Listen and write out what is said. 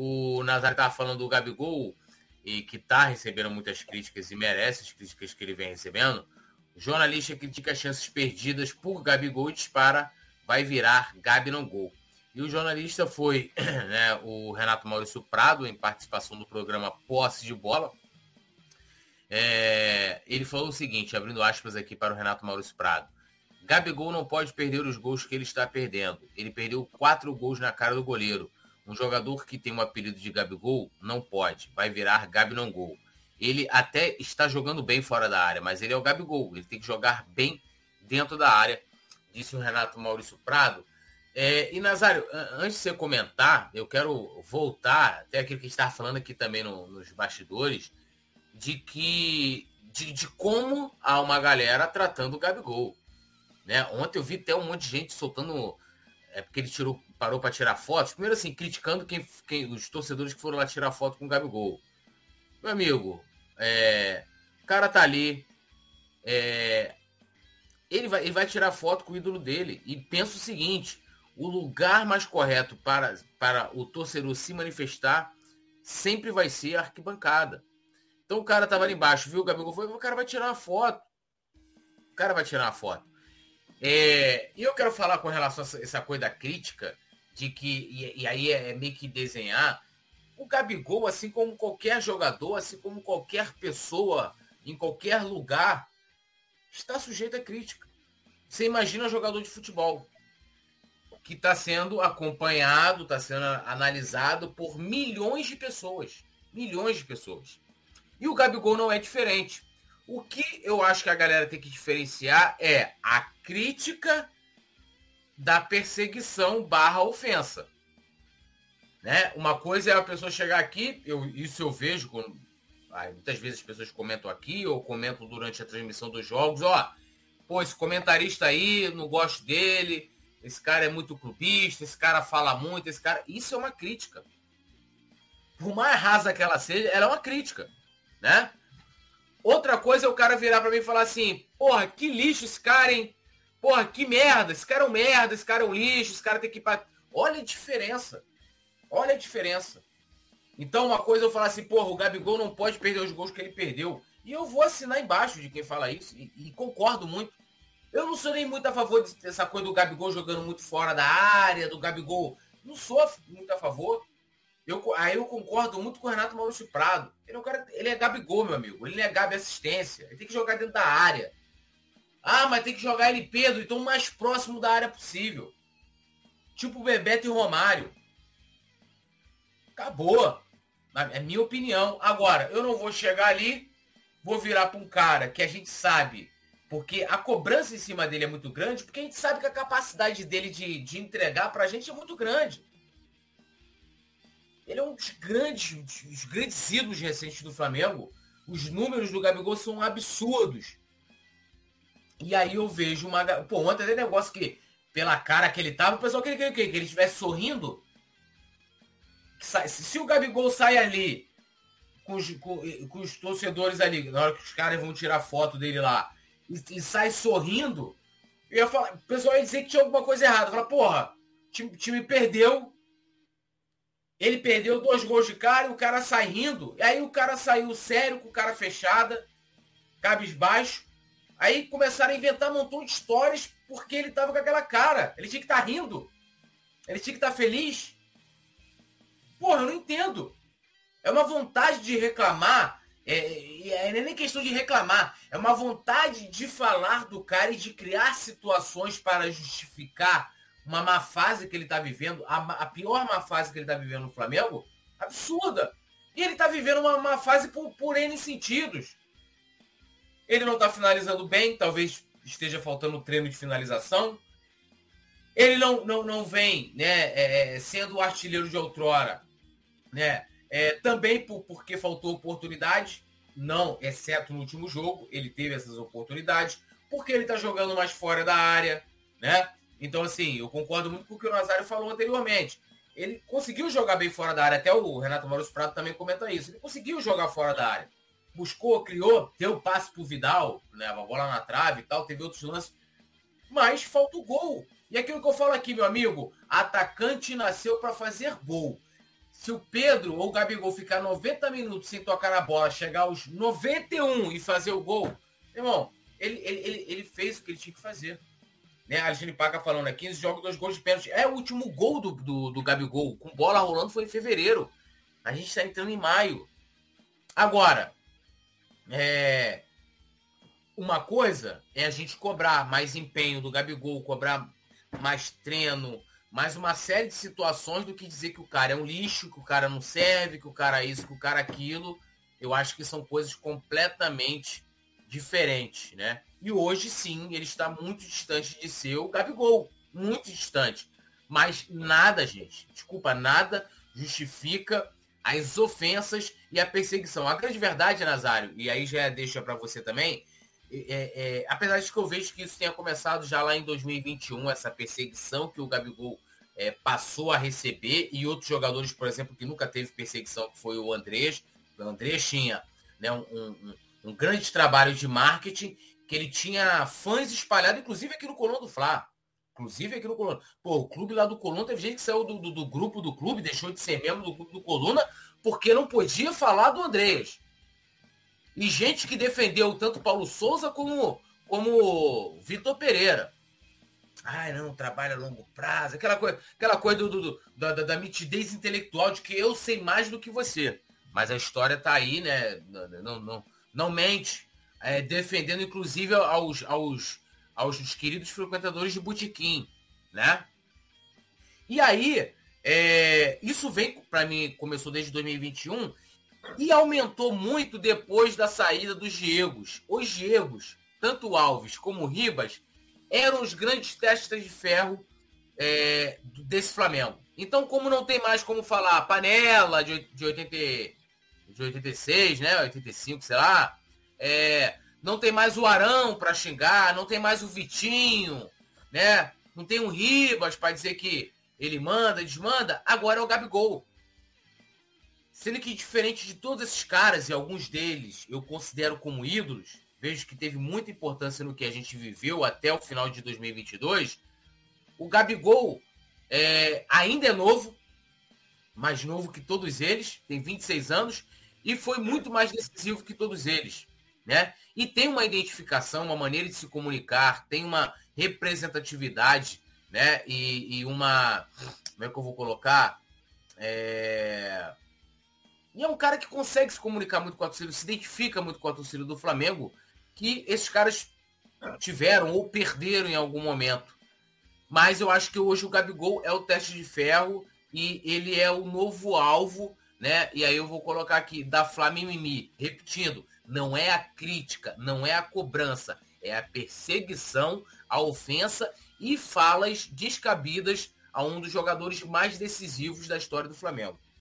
o Nazário estava falando do Gabigol e que está recebendo muitas críticas e merece as críticas que ele vem recebendo. O jornalista critica as chances perdidas por Gabigol e dispara, vai virar Gabi não gol. E o jornalista foi né, o Renato Maurício Prado, em participação do programa Posse de Bola. É, ele falou o seguinte, abrindo aspas aqui para o Renato Maurício Prado. Gabigol não pode perder os gols que ele está perdendo. Ele perdeu quatro gols na cara do goleiro. Um jogador que tem o um apelido de Gabigol não pode. Vai virar Gabi não gol. Ele até está jogando bem fora da área, mas ele é o Gabigol. Ele tem que jogar bem dentro da área, disse o Renato Maurício Prado. É, e Nazário, antes de você comentar, eu quero voltar até aquilo que a gente estava falando aqui também no, nos bastidores, de que de, de, como há uma galera tratando o Gabigol. Né? Ontem eu vi até um monte de gente soltando. É porque ele tirou, parou para tirar fotos. Primeiro assim, criticando quem, quem, os torcedores que foram lá tirar foto com o Gabigol. Meu amigo, é, o cara tá ali. É, ele, vai, ele vai tirar foto com o ídolo dele. E pensa o seguinte: o lugar mais correto para, para o torcedor se manifestar sempre vai ser a arquibancada. Então o cara tava ali embaixo, viu o Gabigol? Foi, o cara vai tirar uma foto. O cara vai tirar uma foto. É, e eu quero falar com relação a essa coisa da crítica, de que, e, e aí é, é meio que desenhar, o Gabigol, assim como qualquer jogador, assim como qualquer pessoa, em qualquer lugar, está sujeito a crítica. Você imagina jogador de futebol que está sendo acompanhado, está sendo analisado por milhões de pessoas. Milhões de pessoas. E o Gabigol não é diferente. O que eu acho que a galera tem que diferenciar é a crítica da perseguição barra ofensa. Né? Uma coisa é a pessoa chegar aqui, eu, isso eu vejo, quando, muitas vezes as pessoas comentam aqui ou comentam durante a transmissão dos jogos, ó, pô, esse comentarista aí, não gosto dele, esse cara é muito clubista, esse cara fala muito, esse cara. Isso é uma crítica. Por mais rasa que ela seja, ela é uma crítica. Né? Outra coisa é o cara virar para mim e falar assim, porra, que lixo esse cara, hein? Porra, que merda, esse cara é um merda, esse cara é um lixo, esse cara tem que. Olha a diferença. Olha a diferença. Então, uma coisa eu falar assim, porra, o Gabigol não pode perder os gols que ele perdeu. E eu vou assinar embaixo de quem fala isso, e, e concordo muito. Eu não sou nem muito a favor dessa coisa do Gabigol jogando muito fora da área, do Gabigol. Não sou muito a favor. Eu, aí eu concordo muito com o Renato Maurício Prado. Ele é, um cara, ele é Gabigol, meu amigo. Ele é Gabi assistência. Ele tem que jogar dentro da área. Ah, mas tem que jogar ele Pedro, então o mais próximo da área possível. Tipo Bebeto e Romário. Acabou. É minha opinião. Agora, eu não vou chegar ali, vou virar para um cara que a gente sabe porque a cobrança em cima dele é muito grande, porque a gente sabe que a capacidade dele de, de entregar para a gente é muito grande. Ele é um dos grandes, dos grandes ídolos recentes do Flamengo. Os números do Gabigol são absurdos. E aí eu vejo uma. Pô, ontem tem negócio que, pela cara que ele tava, o pessoal queria que, que ele estivesse sorrindo. Se o Gabigol sai ali com os, com, com os torcedores ali, na hora que os caras vão tirar foto dele lá, e, e sai sorrindo, eu ia falar, o pessoal ia dizer que tinha alguma coisa errada. Fala, porra, o time, time perdeu. Ele perdeu dois gols de cara e o cara sai rindo. E aí o cara saiu sério, com o cara fechada, cabisbaixo. Aí começaram a inventar um montão de histórias porque ele tava com aquela cara. Ele tinha que estar tá rindo. Ele tinha que estar tá feliz. Porra, eu não entendo. É uma vontade de reclamar é, é, é nem questão de reclamar, é uma vontade de falar do cara e de criar situações para justificar uma má fase que ele está vivendo, a, a, pior má fase que ele está vivendo no Flamengo, absurda. E ele está vivendo uma má fase por, por N sentidos. Ele não está finalizando bem, talvez esteja faltando treino de finalização. Ele não, não, não vem né, é, é sendo o artilheiro de outrora, né? É, também por, porque faltou oportunidade, não, exceto no último jogo, ele teve essas oportunidades, porque ele está jogando mais fora da área, né? Então, assim, eu concordo muito com o que o Nazário falou anteriormente. Ele conseguiu jogar bem fora da área, até o Renato Maurício Prado também comenta isso. Ele conseguiu jogar fora da área. Buscou, criou, deu passe pro Vidal, né? A bola na trave e tal, teve outros lances. Mas falta o gol. E aquilo que eu falo aqui, meu amigo, atacante nasceu para fazer gol. Se o Pedro ou o Gabigol ficar 90 minutos sem tocar na bola, chegar aos 91 e fazer o gol, irmão, ele, ele, ele, ele fez o que ele tinha que fazer. Né? A Aline Paca falando, né? 15 jogos, dois gols de pênalti. É o último gol do, do, do Gabigol, com bola rolando, foi em fevereiro. A gente está entrando em maio. Agora, é, uma coisa é a gente cobrar mais empenho do Gabigol, cobrar mais treino, mais uma série de situações do que dizer que o cara é um lixo, que o cara não serve, que o cara é isso, que o cara é aquilo. Eu acho que são coisas completamente diferentes, né? E hoje sim, ele está muito distante de ser o Gabigol, muito distante. Mas nada, gente, desculpa, nada justifica as ofensas e a perseguição. A grande verdade, Nazário, e aí já deixa para você também, é, é, apesar de que eu vejo que isso tenha começado já lá em 2021, essa perseguição que o Gabigol é, passou a receber e outros jogadores, por exemplo, que nunca teve perseguição, que foi o Andrés. O Andrés tinha né, um, um, um, grande trabalho de marketing, que ele tinha fãs espalhados, inclusive aqui no Colombo do Fla. Inclusive aqui no Coluna. Pô, o clube lá do Coluna teve gente que saiu do, do, do grupo do clube, deixou de ser membro do grupo do Coluna, porque não podia falar do Andrés. E gente que defendeu tanto Paulo Souza como, como Vitor Pereira. Ai, não, trabalho a longo prazo. Aquela coisa, aquela coisa do, do, da, da, mitidez intelectual de que eu sei mais do que você. Mas a história tá aí, né? Não, não, não mente. É, defendendo, inclusive, aos, aos, aos queridos frequentadores de botequim, né? E aí, é, isso vem para mim, começou desde 2021 e aumentou muito depois da saída dos Diegos. Os Diegos, tanto Alves como Ribas, eram os grandes testes de ferro é, desse Flamengo. Então, como não tem mais como falar panela de, de, 80, de 86, né? 85, sei lá. É, não tem mais o Arão para xingar, não tem mais o Vitinho, né? Não tem o Ribas para dizer que ele manda, desmanda. Agora é o Gabigol. Sendo que, diferente de todos esses caras, e alguns deles eu considero como ídolos, vejo que teve muita importância no que a gente viveu até o final de 2022, o Gabigol é, ainda é novo, mais novo que todos eles, tem 26 anos, e foi muito mais decisivo que todos eles. Né? E tem uma identificação, uma maneira de se comunicar, tem uma representatividade, né? E, e uma. Como é que eu vou colocar? É e é um cara que consegue se comunicar muito com a torcida, se identifica muito com a torcida do Flamengo, que esses caras tiveram ou perderam em algum momento. Mas eu acho que hoje o Gabigol é o teste de ferro e ele é o novo alvo, né? E aí eu vou colocar aqui da Flamimimi, repetindo, não é a crítica, não é a cobrança, é a perseguição, a ofensa e falas descabidas a um dos jogadores mais decisivos da história do Flamengo.